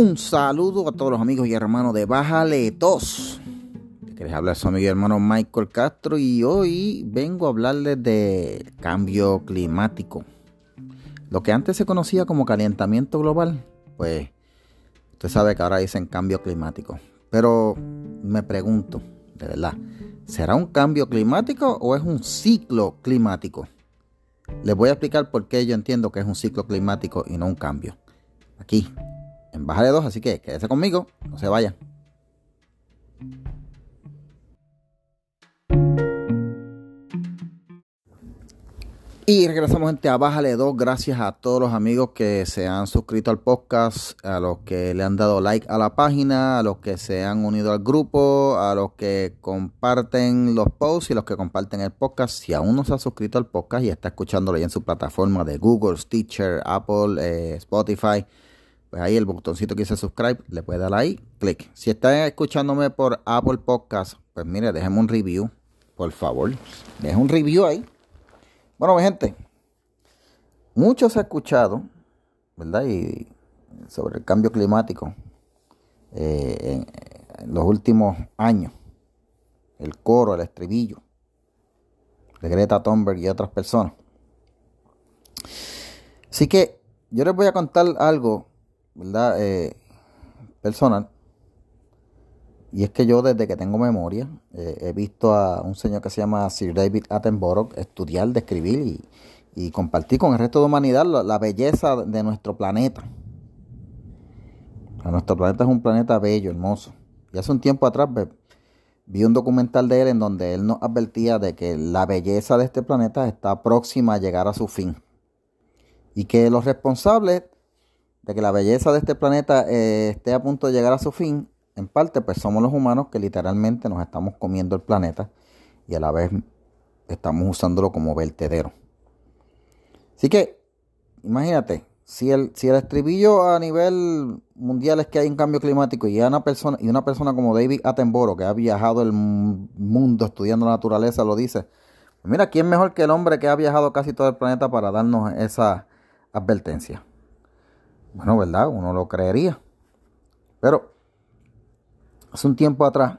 Un saludo a todos los amigos y hermanos de Bájale Tos. Les habla su amigo hermano Michael Castro y hoy vengo a hablarles de cambio climático. Lo que antes se conocía como calentamiento global, pues usted sabe que ahora dicen cambio climático. Pero me pregunto, de verdad, ¿será un cambio climático o es un ciclo climático? Les voy a explicar por qué yo entiendo que es un ciclo climático y no un cambio. Aquí, en Baja de 2, así que quédese conmigo, no se vayan. Y regresamos gente a Bájale 2, gracias a todos los amigos que se han suscrito al podcast, a los que le han dado like a la página, a los que se han unido al grupo, a los que comparten los posts y los que comparten el podcast. Si aún no se ha suscrito al podcast y está escuchándolo ya en su plataforma de Google, Stitcher, Apple, eh, Spotify, pues ahí el botoncito que dice subscribe, le puede dar ahí, clic. Si está escuchándome por Apple Podcast, pues mire, déjeme un review, por favor. Deje un review ahí. Bueno, mi gente, mucho se ha escuchado, ¿verdad? Y sobre el cambio climático eh, en, los últimos años. El coro, el estribillo de Greta Thunberg y otras personas. Así que yo les voy a contar algo ¿verdad? Eh, personal. Y es que yo desde que tengo memoria eh, he visto a un señor que se llama Sir David Attenborough estudiar, describir y, compartir con el resto de humanidad la, belleza de nuestro planeta. nuestro planeta es un planeta bello, hermoso. Y hace un tiempo atrás vi un documental de él en donde él nos advertía de que la belleza de este planeta está próxima a llegar a su fin. Y que los responsables que la belleza de este planeta eh, esté a punto de llegar a su fin, en parte pues somos los humanos que literalmente nos estamos comiendo el planeta y a la vez estamos usándolo como vertedero. Así que, imagínate, si el, si el estribillo a nivel mundial es que hay un cambio climático y una persona, y una persona como David Attenborough, que ha viajado el mundo estudiando la naturaleza, lo dice, mira, ¿quién mejor que el hombre que ha viajado casi todo el planeta para darnos esa advertencia? Bueno, ¿verdad? Uno lo creería. Pero hace un tiempo atrás,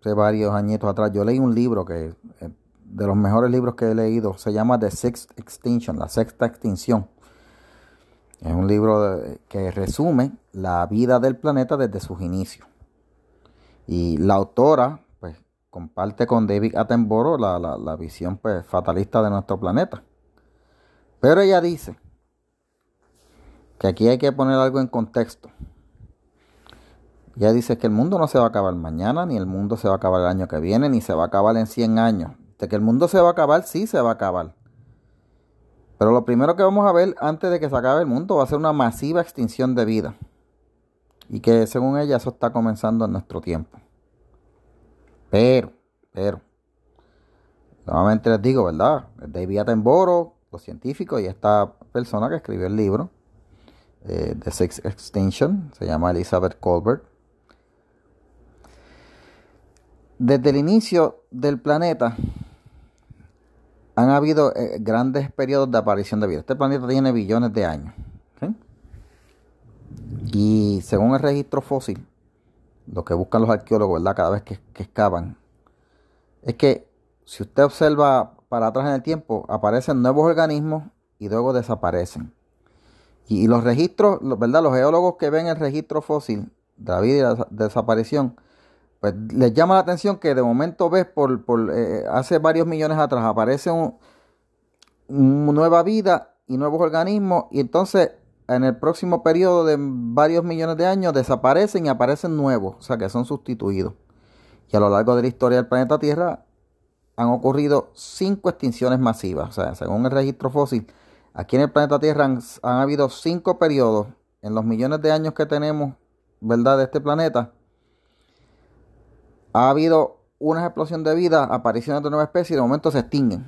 hace varios añitos atrás, yo leí un libro que eh, de los mejores libros que he leído, se llama The Sixth Extinction, la sexta extinción. Es un libro que resume la vida del planeta desde sus inicios. Y la autora, pues, comparte con David Attenborough la, la visión pues, fatalista de nuestro planeta. Pero ella dice que aquí hay que poner algo en contexto. Ya dice que el mundo no se va a acabar mañana, ni el mundo se va a acabar el año que viene, ni se va a acabar en 100 años. De que el mundo se va a acabar, sí se va a acabar. Pero lo primero que vamos a ver antes de que se acabe el mundo va a ser una masiva extinción de vida. Y que según ella eso está comenzando en nuestro tiempo. Pero, pero, nuevamente les digo, ¿verdad? David Attenborough, los científicos y esta persona que escribió el libro, eh, The Sixth Extinction, se llama Elizabeth Colbert. Desde el inicio del planeta han habido eh, grandes periodos de aparición de vida. Este planeta tiene billones de años. Y según el registro fósil, lo que buscan los arqueólogos, ¿verdad? Cada vez que, que excavan, es que si usted observa para atrás en el tiempo, aparecen nuevos organismos y luego desaparecen. Y, los registros, ¿verdad? Los geólogos que ven el registro fósil de la vida y la desaparición, pues les llama la atención que de momento ves por, por eh, hace varios millones atrás aparece una nueva vida y nuevos organismos y entonces en el próximo periodo de varios millones de años desaparecen y aparecen nuevos, o sea que son sustituidos. Y a lo largo de la historia del planeta Tierra han ocurrido cinco extinciones masivas, o sea, según el registro fósil, Aquí en el planeta Tierra han, habido cinco periodos en los millones de años que tenemos, ¿verdad?, de este planeta. Ha habido una explosión de vida, apariciones de nuevas especies y de momento se extinguen.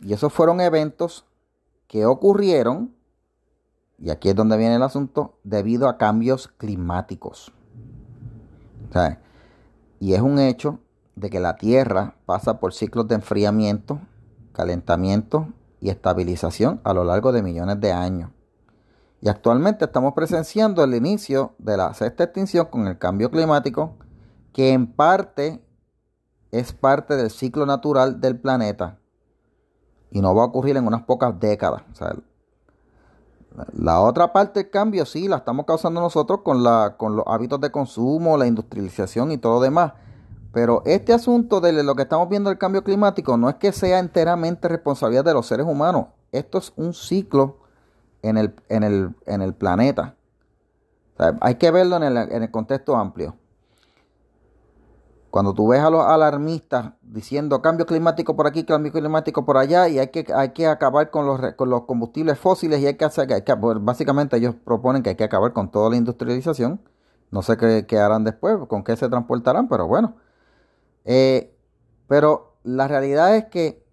Y esos fueron eventos que ocurrieron, y aquí es donde viene el asunto, debido a cambios climáticos. y es un hecho de que la Tierra pasa por ciclos de enfriamiento, calentamiento y estabilización a lo largo de millones de años. Y actualmente estamos presenciando el inicio de la sexta extinción con el cambio climático, que en parte es parte del ciclo natural del planeta y no va a ocurrir en unas pocas décadas. la otra parte del cambio sí la estamos causando nosotros con, la, con los hábitos de consumo, la industrialización y todo lo demás. Pero este asunto de lo que estamos viendo del cambio climático no es que sea enteramente responsabilidad de los seres humanos. Esto es un ciclo en el, en el, planeta. hay que verlo en el, en el contexto amplio. Cuando tú ves a los alarmistas diciendo cambio climático por aquí, cambio climático por allá, y hay que, hay que acabar con los, con los combustibles fósiles, y hay que hacer, que, pues, básicamente ellos proponen que hay que acabar con toda la industrialización. No sé qué, harán después, con qué se transportarán, pero bueno. Eh, pero la realidad es que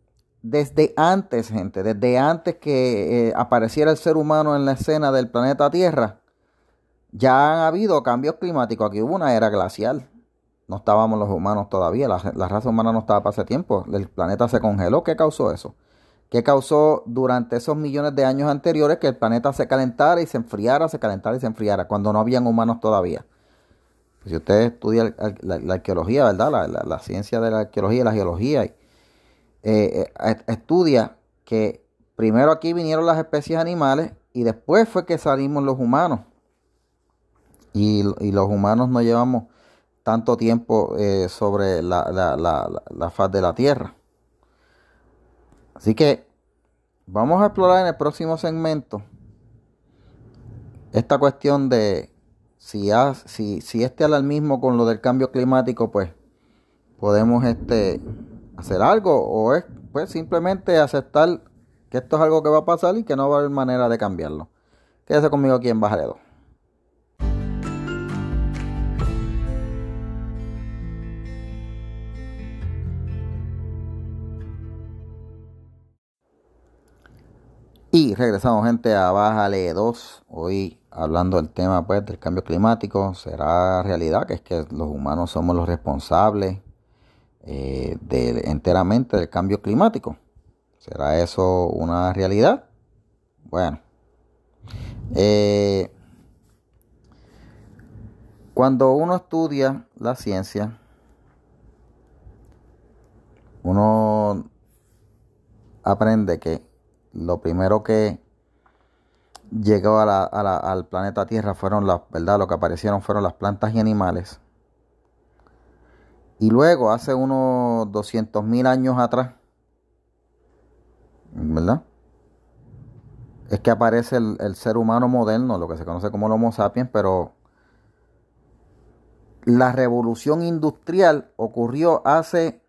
desde antes, gente, desde antes que eh, apareciera el ser humano en la escena del planeta Tierra, ya han habido cambios climáticos. Aquí hubo una era glacial no estábamos los humanos todavía, la, raza humana no estaba para ese tiempo, el planeta se congeló. ¿Qué causó eso? ¿Qué causó durante esos millones de años anteriores que el planeta se calentara y se enfriara, se calentara y se enfriara, cuando no habían humanos todavía? Si usted estudia la, arqueología, ¿verdad? La, ciencia de la arqueología y la geología, eh, eh, estudia que primero aquí vinieron las especies animales y después fue que salimos los humanos. Y, y los humanos no llevamos tanto tiempo eh, sobre la, faz de la Tierra. Así que vamos a explorar en el próximo segmento esta cuestión de si, si, si este alarmismo con lo del cambio climático, pues podemos este, hacer algo o es pues simplemente aceptar que esto es algo que va a pasar y que no va a haber manera de cambiarlo. Quédese conmigo aquí en Bajaredo. Y regresamos gente a Bájale 2, hoy hablando del tema pues del cambio climático, será realidad que es que los humanos somos los responsables eh, enteramente del cambio climático. ¿Será eso una realidad? Bueno, eh, cuando uno estudia la ciencia, uno aprende que lo primero que llegó al planeta Tierra fueron las, ¿verdad? Lo que aparecieron fueron las plantas y animales. Y luego, hace unos 200.000 años atrás, ¿verdad? Es que aparece el, ser humano moderno, lo que se conoce como el Homo sapiens, pero la revolución industrial ocurrió hace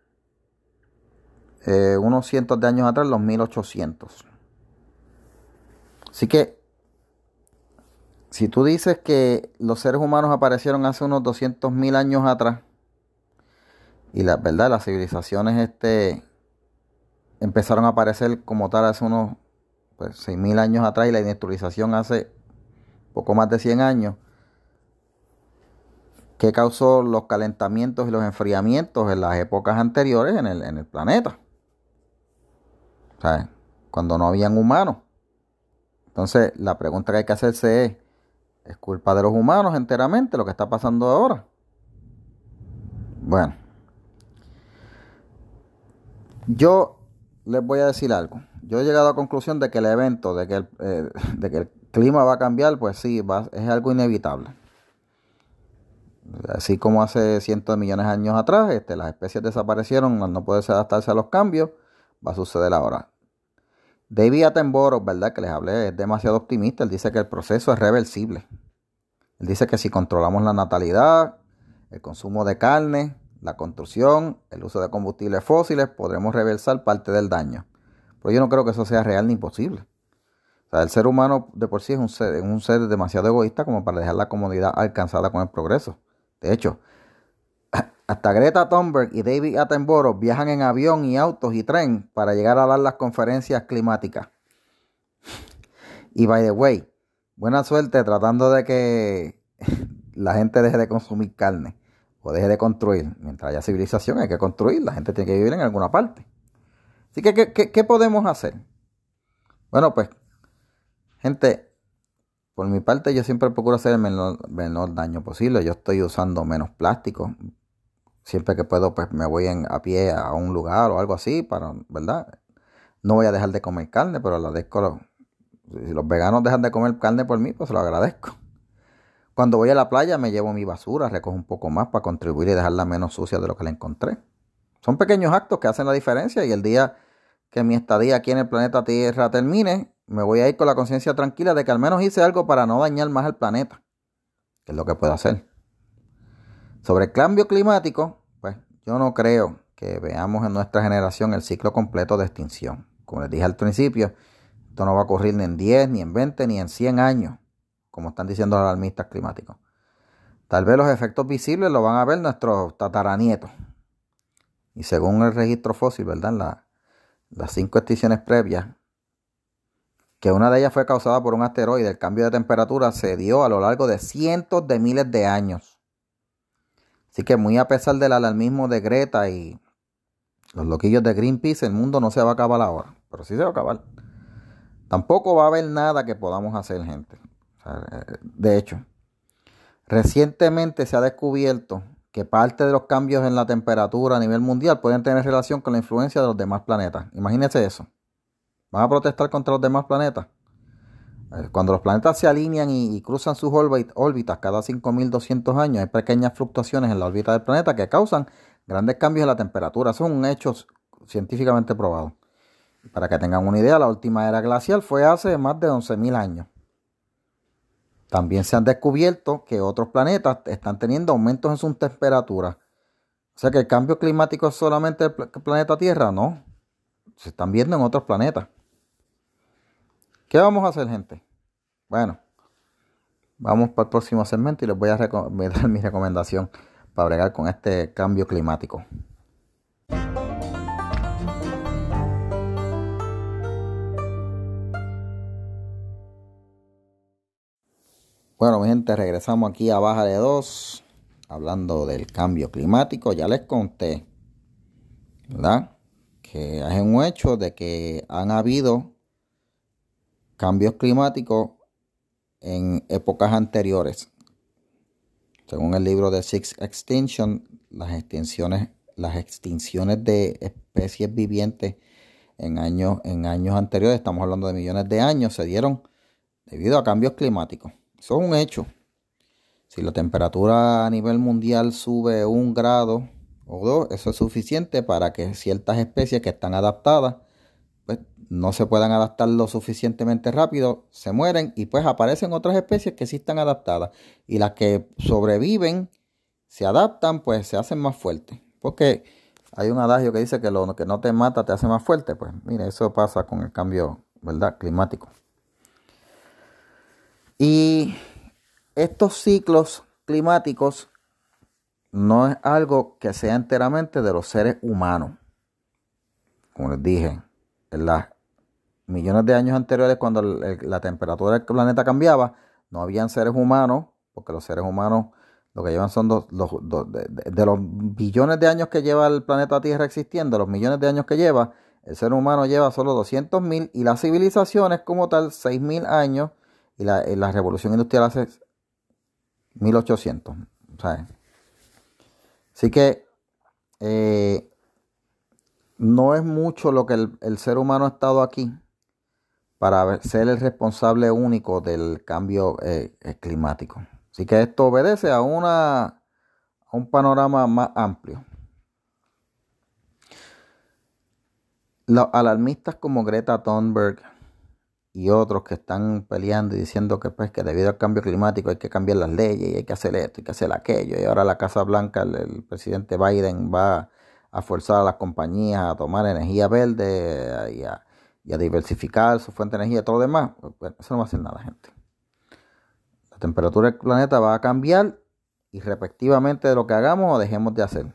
eh, unos cientos de años atrás, los 1800. Así que, si tú dices que los seres humanos aparecieron hace unos 200.000 años atrás, y la verdad, las civilizaciones este, empezaron a aparecer como tal hace unos pues, 6.000 años atrás y la industrialización hace poco más de 100 años, ¿qué causó los calentamientos y los enfriamientos en las épocas anteriores en el, en el planeta? Cuando no habían humanos. Entonces, la pregunta que hay que hacerse es, ¿es culpa de los humanos enteramente lo que está pasando ahora? Bueno, yo les voy a decir algo. Yo he llegado a la conclusión de que el evento, de que el, eh, de que el clima va a cambiar, pues sí, es algo inevitable. Así como hace cientos de millones de años atrás, este, las especies desaparecieron, no puede adaptarse a los cambios, va a suceder ahora. David Attenborough, ¿verdad? Que les hablé, es demasiado optimista. Él dice que el proceso es reversible. Él dice que si controlamos la natalidad, el consumo de carne, la construcción, el uso de combustibles fósiles, podremos reversar parte del daño. Pero yo no creo que eso sea real ni posible. O sea, el ser humano de por sí es un ser, un ser demasiado egoísta como para dejar la comodidad alcanzada con el progreso. De hecho, hasta Greta Thunberg y David Attenborough viajan en avión y autos y tren para llegar a dar las conferencias climáticas. Y by the way, buena suerte tratando de que la gente deje de consumir carne o deje de construir. Mientras haya civilización hay que construir, la gente tiene que vivir en alguna parte. Así que, ¿qué, podemos hacer? Bueno, pues, gente, por mi parte yo siempre procuro hacer el menor, daño posible. Yo estoy usando menos plástico. Siempre que puedo, pues me voy en, a pie a un lugar o algo así, para, ¿verdad? No voy a dejar de comer carne, pero agradezco. Si los veganos dejan de comer carne por mí, pues se lo agradezco. Cuando voy a la playa me llevo mi basura, recojo un poco más para contribuir y dejarla menos sucia de lo que la encontré. Son pequeños actos que hacen la diferencia y el día que mi estadía aquí en el planeta Tierra termine, me voy a ir con la conciencia tranquila de que al menos hice algo para no dañar más el planeta, que es lo que puedo hacer. Sobre el cambio climático, pues yo no creo que veamos en nuestra generación el ciclo completo de extinción. Como les dije al principio, esto no va a ocurrir ni en 10, ni en 20, ni en 100 años, como están diciendo los alarmistas climáticos. Tal vez los efectos visibles los van a ver nuestros tataranietos. Y según el registro fósil, ¿verdad? las cinco extinciones previas que una de ellas fue causada por un asteroide. El cambio de temperatura se dio a lo largo de cientos de miles de años. Así que muy a pesar del alarmismo de Greta y los loquillos de Greenpeace, el mundo no se va a acabar ahora, pero sí se va a acabar. Tampoco va a haber nada que podamos hacer, gente. de hecho, recientemente se ha descubierto que parte de los cambios en la temperatura a nivel mundial pueden tener relación con la influencia de los demás planetas. Imagínense eso. ¿Van a protestar contra los demás planetas? Eh, cuando los planetas se alinean y, cruzan sus órbitas cada 5.200 años, hay pequeñas fluctuaciones en la órbita del planeta que causan grandes cambios en la temperatura. Son un hecho científicamente probado. Para que tengan una idea, la última era glacial fue hace más de 11.000 años. También se han descubierto que otros planetas están teniendo aumentos en sus temperaturas. O sea que el cambio climático es solamente el planeta Tierra, no. Se están viendo en otros planetas. ¿Qué vamos a hacer, gente? Bueno, vamos para el próximo segmento y les voy a, dar mi recomendación para bregar con este cambio climático. Bueno, mi gente, regresamos aquí a Baja de 2, hablando del cambio climático. Ya les conté, ¿verdad? Que es un hecho de que han habido cambios climáticos en épocas anteriores. Según el libro de Six Extinction, las extinciones, las extinciones de especies vivientes en años, en años anteriores, estamos hablando de millones de años, se dieron debido a cambios climáticos. Eso es un hecho. Si la temperatura a nivel mundial sube un grado o dos, eso es suficiente para que ciertas especies que están adaptadas pues, no se puedan adaptar lo suficientemente rápido, se mueren y pues aparecen otras especies que sí están adaptadas. Y las que sobreviven, se adaptan, pues se hacen más fuertes. Porque hay un adagio que dice que lo que no te mata te hace más fuerte. Pues mire, eso pasa con el cambio, ¿verdad? Climático. Y estos ciclos climáticos no es algo que sea enteramente de los seres humanos. Como les dije, en las millones de años anteriores, cuando la temperatura del planeta cambiaba, no habían seres humanos, porque los seres humanos lo que llevan son dos, de, los billones de años que lleva el planeta Tierra existiendo, los millones de años que lleva, el ser humano lleva solo 200 mil y la civilización es como tal 6 mil años y la, la, revolución industrial hace 1800. Así que eh, no es mucho lo que el, ser humano ha estado aquí para ser el responsable único del cambio eh, eh, climático. Así que esto obedece a, una, a un panorama más amplio. Los alarmistas como Greta Thunberg y otros que están peleando y diciendo que, pues, que debido al cambio climático hay que cambiar las leyes y hay que hacer esto y que hacer aquello. Y ahora la Casa Blanca, el presidente Biden va a forzar a las compañías a tomar energía verde y a, diversificar su fuente de energía y todo lo demás, pues, eso no va a hacer nada, gente. La temperatura del planeta va a cambiar irrespectivamente de lo que hagamos o dejemos de hacer.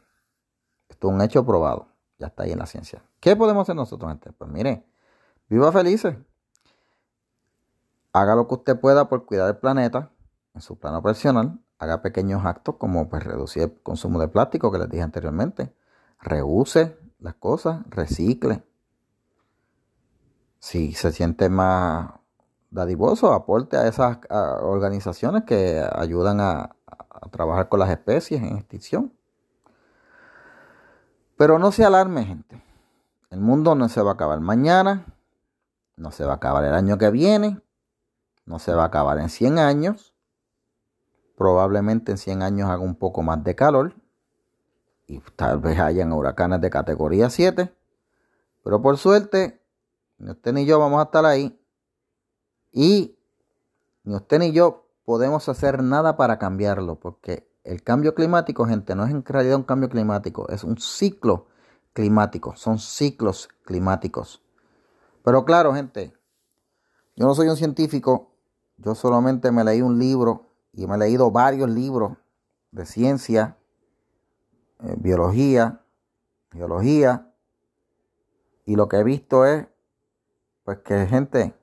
Esto es un hecho probado. Ya está ahí en la ciencia. ¿Qué podemos hacer nosotros, gente? Pues mire, viva felices. Haga lo que usted pueda por cuidar el planeta en su plano personal. Haga pequeños actos como pues, reducir el consumo de plástico que les dije anteriormente reuse las cosas, recicle. Si se siente más dadivoso aporte a esas organizaciones que ayudan a, a trabajar con las especies en extinción. Pero no se alarme, gente. El mundo no se va a acabar mañana, no se va a acabar el año que viene, no se va a acabar en 100 años. Probablemente en 100 años haga un poco más de calor y tal vez hayan huracanes de categoría 7. Pero por suerte, ni usted ni yo vamos a estar ahí. Y ni usted ni yo podemos hacer nada para cambiarlo, porque el cambio climático, gente, no es en realidad un cambio climático, es un ciclo climático, son ciclos climáticos. Pero claro, gente, yo no soy un científico, yo solamente me leí un libro y me he leído varios libros de ciencia, eh, biología, geología, y lo que he visto es, pues que gente,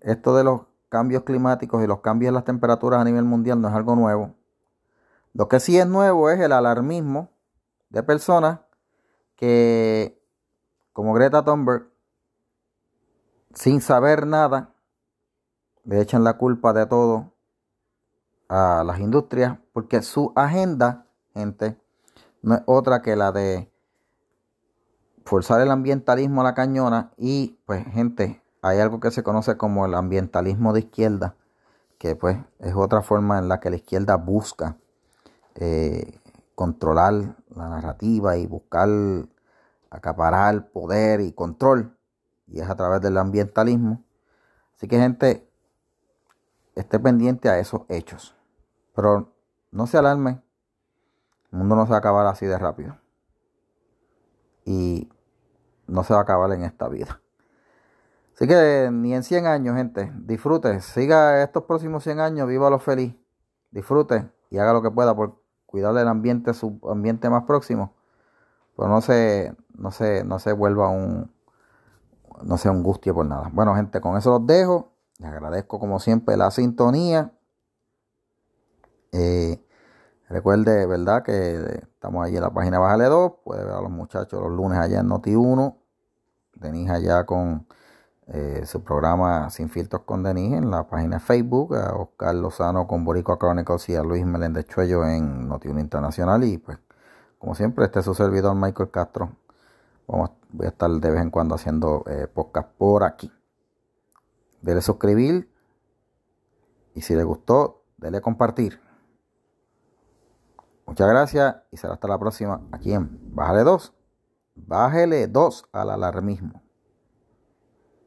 esto de los cambios climáticos y los cambios en las temperaturas a nivel mundial no es algo nuevo. Lo que sí es nuevo es el alarmismo de personas que, como Greta Thunberg, sin saber nada, le echan la culpa de todo a las industrias, porque su agenda, gente, no es otra que la de forzar el ambientalismo a la cañona y, pues, gente, hay algo que se conoce como el ambientalismo de izquierda, que pues es otra forma en la que la izquierda busca eh, controlar la narrativa y buscar acaparar poder y control, y es a través del ambientalismo. Así que gente, esté pendiente a esos hechos, pero no se alarme, el mundo no se va a acabar así de rápido. Y no se va a acabar en esta vida. Así que ni en 100 años, gente, disfrute, siga estos próximos 100 años, viva lo feliz, disfrute y haga lo que pueda por cuidar del ambiente, su ambiente más próximo, pero no se, no se, no se vuelva un, no sea un gustio por nada. Bueno, gente, con eso los dejo. Les agradezco como siempre la sintonía. Eh, recuerde, ¿verdad? Que estamos allí en la página Bájale 2. Puede ver a los muchachos los lunes allá en Noti 1. Tenéis allá con eh, su programa Sin Filtros con Denis en la página Facebook, a Oscar Lozano con Boricua Chronicles y a Luis Meléndez Chuello en Notiuno Internacional. Y pues, como siempre, este es su servidor Michael Castro. Vamos, voy a estar de vez en cuando haciendo eh, podcast por aquí. Dele suscribir y si le gustó, dele compartir. Muchas gracias y será hasta la próxima aquí en Bájale 2. Bájele 2 al alarmismo.